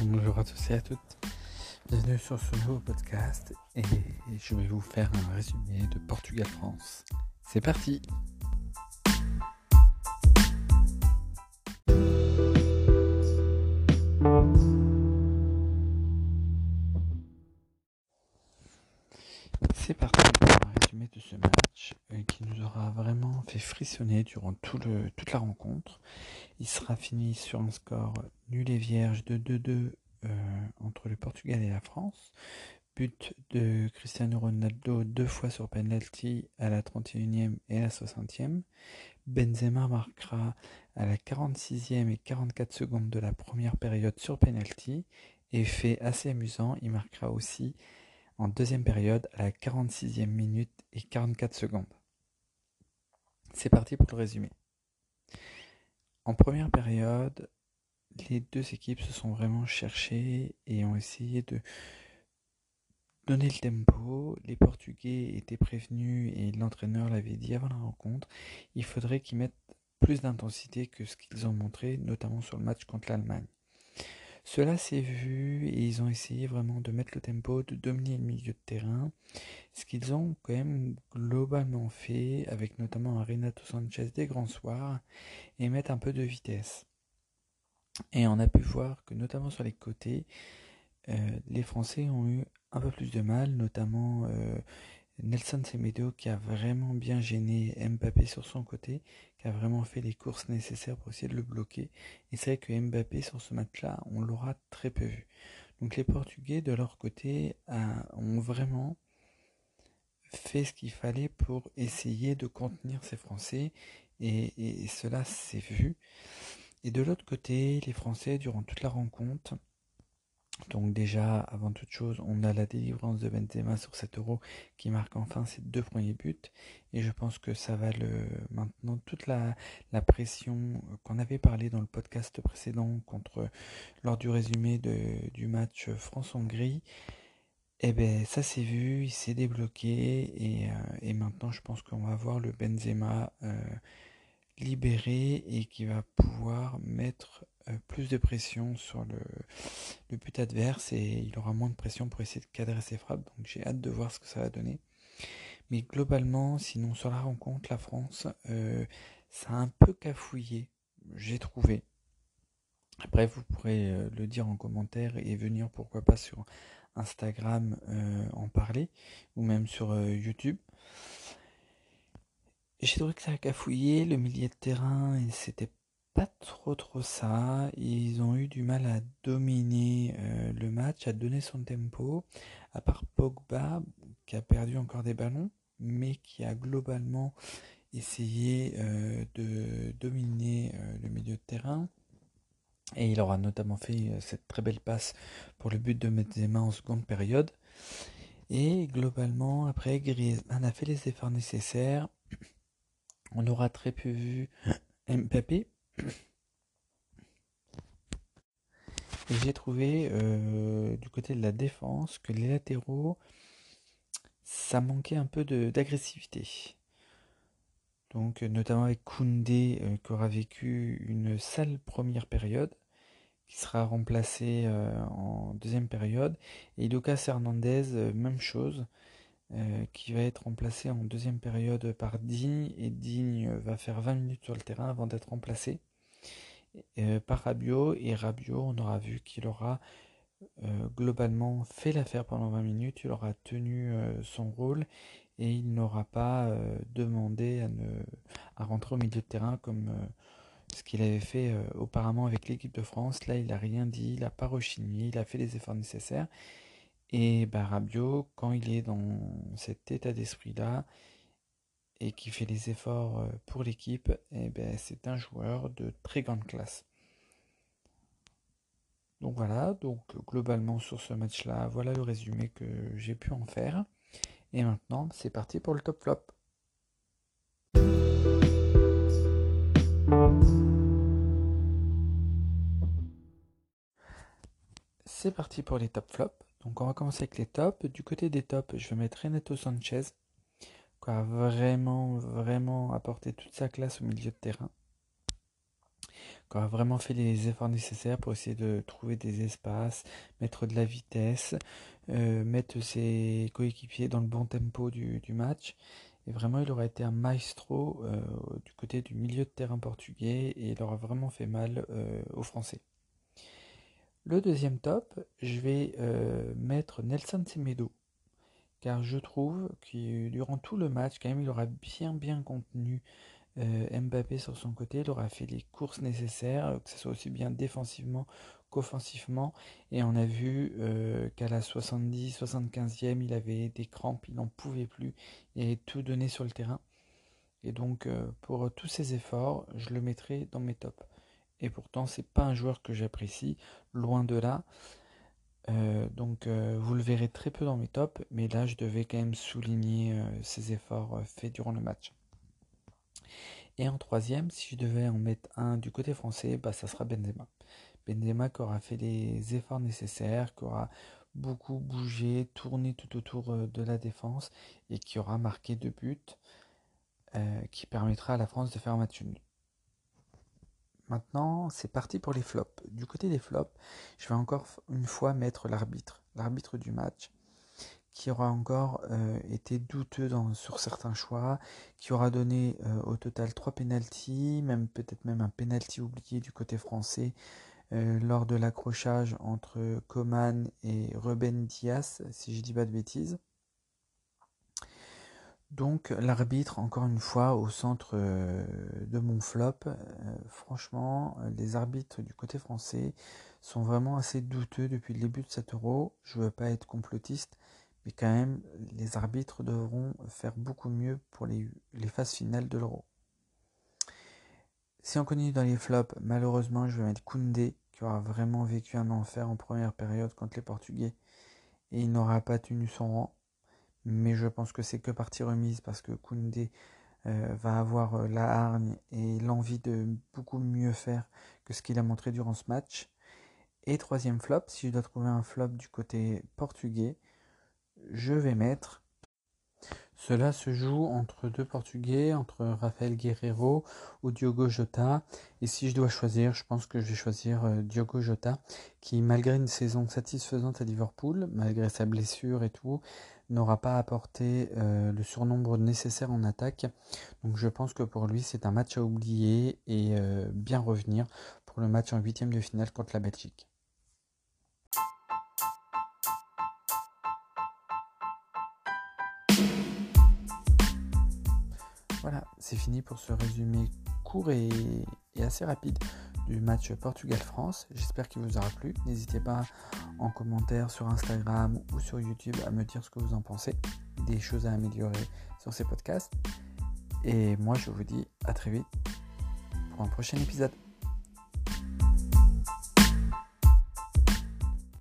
Bonjour à tous et à toutes. Bienvenue sur ce nouveau podcast et je vais vous faire un résumé de Portugal-France. C'est parti vraiment fait frissonner durant tout le, toute la rencontre. Il sera fini sur un score nul et vierge de 2-2 euh, entre le Portugal et la France. But de Cristiano Ronaldo deux fois sur penalty à la 31e et à la 60e. Benzema marquera à la 46e et 44 secondes de la première période sur penalty. Et fait assez amusant, il marquera aussi en deuxième période à la 46e minute et 44 secondes. C'est parti pour le résumé. En première période, les deux équipes se sont vraiment cherchées et ont essayé de donner le tempo. Les Portugais étaient prévenus et l'entraîneur l'avait dit avant la rencontre. Il faudrait qu'ils mettent plus d'intensité que ce qu'ils ont montré, notamment sur le match contre l'Allemagne. Cela s'est vu et ils ont essayé vraiment de mettre le tempo, de dominer le milieu de terrain. Ce qu'ils ont quand même globalement fait, avec notamment un Renato Sanchez des grands soirs, et mettre un peu de vitesse. Et on a pu voir que notamment sur les côtés, euh, les Français ont eu un peu plus de mal, notamment euh, Nelson Semedo qui a vraiment bien gêné Mbappé sur son côté, qui a vraiment fait les courses nécessaires pour essayer de le bloquer. Et c'est vrai que Mbappé sur ce match-là, on l'aura très peu vu. Donc les Portugais de leur côté ont vraiment fait ce qu'il fallait pour essayer de contenir ces Français et cela s'est vu. Et de l'autre côté, les Français, durant toute la rencontre, donc déjà, avant toute chose, on a la délivrance de Benzema sur 7 euros qui marque enfin ses deux premiers buts. Et je pense que ça va le maintenant toute la, pression qu'on avait parlé dans le podcast précédent contre lors du résumé du match France-Hongrie. Eh ben ça s'est vu, il s'est débloqué et, euh, maintenant je pense qu'on va voir le Benzema euh, libéré et qui va pouvoir mettre plus de pression sur le, le, but adverse et il aura moins de pression pour essayer de cadrer ses frappes. Donc j'ai hâte de voir ce que ça va donner. Mais globalement, sinon sur la rencontre, la France, euh, ça a un peu cafouillé, j'ai trouvé. Après, vous pourrez euh, le dire en commentaire et venir pourquoi pas sur Instagram euh, en parler ou même sur euh, YouTube. J'ai trouvé que ça a cafouillé, le milieu de terrain, et c'était pas trop trop ça. Ils ont eu du mal à dominer euh, le match, à donner son tempo. À part Pogba, qui a perdu encore des ballons, mais qui a globalement essayé euh, de dominer euh, le milieu de terrain. Et il aura notamment fait cette très belle passe pour le but de Benzema en seconde période. Et globalement, après, Griezmann a fait les efforts nécessaires. On aura très peu vu Mbappé. J'ai trouvé euh, du côté de la défense que les latéraux, ça manquait un peu d'agressivité. Donc notamment avec Koundé euh, qui aura vécu une sale première période, qui sera remplacé euh, en deuxième période. Et Lucas Hernandez, même chose. Qui va être remplacé en deuxième période par Digne et Digne va faire 20 minutes sur le terrain avant d'être remplacé euh, par et Rabiot on aura vu qu'il aura euh, globalement fait l'affaire pendant 20 minutes, il aura tenu son rôle et il n'aura pas demandé à, ne, à rentrer au milieu de terrain comme ce qu'il avait fait auparavant avec l'équipe de France. Là il n'a rien dit, il n'a pas rechigné, il a fait les efforts nécessaires et bah, quand il est dans cet état d'esprit-là et qui fait les efforts euh, pour l'équipe, eh ben, c'est un joueur de très grande classe. Donc voilà, donc globalement sur ce match-là, voilà le résumé que j'ai pu en faire. Et maintenant, c'est parti pour le top flop. C'est parti pour les top flops. Donc on va commencer avec les tops. Du côté des tops, je vais mettre Renato Sanchez, qui a vraiment, vraiment apporté toute sa classe au milieu de terrain. qui aura vraiment fait les efforts nécessaires pour essayer de trouver des espaces, mettre de la vitesse, euh, mettre ses coéquipiers dans le bon tempo du, match. Et vraiment, il aura été un maestro euh, du côté du milieu de terrain portugais et il aura vraiment fait mal aux Français. Le deuxième top, je vais mettre Nelson Semedo car je trouve que durant tout le match, quand même, il aura bien bien contenu euh, Mbappé sur son côté, il aura fait les courses nécessaires, que ce soit aussi bien défensivement qu'offensivement, et on a vu euh, qu'à la 70-75e, il avait des crampes, il n'en pouvait plus, et tout donné sur le terrain. Et donc, euh, pour tous ces efforts, je le mettrai dans mes tops. Et pourtant, c'est pas un joueur que j'apprécie, loin de là. Euh, donc euh, vous le verrez très peu dans mes tops, mais là je devais quand même souligner ses euh, efforts faits durant le match. Et en troisième, si je devais en mettre un du côté français, bah, ça sera Benzema. Benzema qui aura fait les efforts nécessaires, qui aura beaucoup bougé, tourné tout autour de la défense et qui aura marqué deux buts, qui permettra à la France de faire un match nul. Maintenant, c'est parti pour les flops. Du côté des flops, je vais encore une fois mettre l'arbitre, l'arbitre du match, qui aura encore euh, été douteux sur certains choix, qui aura donné euh, au total trois pénalties, même peut-être même un pénalty oublié du côté français euh, lors de l'accrochage entre Coman et Ruben Diaz, si je dis pas de bêtises. Donc l'arbitre, encore une fois, au centre euh, de mon flop. Euh, franchement, les arbitres du côté français sont vraiment assez douteux depuis le début de cet euro. Je ne veux pas être complotiste, mais quand même, les arbitres devront faire beaucoup mieux pour les, les phases finales de l'euro. Si on continue dans les flops, malheureusement, je vais mettre Koundé, qui aura vraiment vécu un enfer en première période contre les Portugais, et il n'aura pas tenu son rang mais je pense que c'est que partie remise parce que Koundé euh, va avoir euh, la hargne et l'envie de beaucoup mieux faire que ce qu'il a montré durant ce match. Et troisième flop, si je dois trouver un flop du côté portugais, je vais mettre cela se joue entre deux Portugais, entre Rafael Guerrero ou Diogo Jota. Et si je dois choisir, je pense que je vais choisir euh, Diogo Jota, qui malgré une saison satisfaisante à Liverpool, malgré sa blessure et tout, n'aura pas apporté euh, le surnombre nécessaire en attaque. Donc je pense que pour lui c'est un match à oublier et euh, bien revenir pour le match en huitième de finale contre la Belgique. Voilà, c'est fini pour ce résumé court et, assez rapide du match Portugal-France. J'espère qu'il vous aura plu. N'hésitez pas en commentaire sur Instagram ou sur YouTube à me dire ce que vous en pensez, des choses à améliorer sur ces podcasts. Et moi, je vous dis à très vite pour un prochain épisode.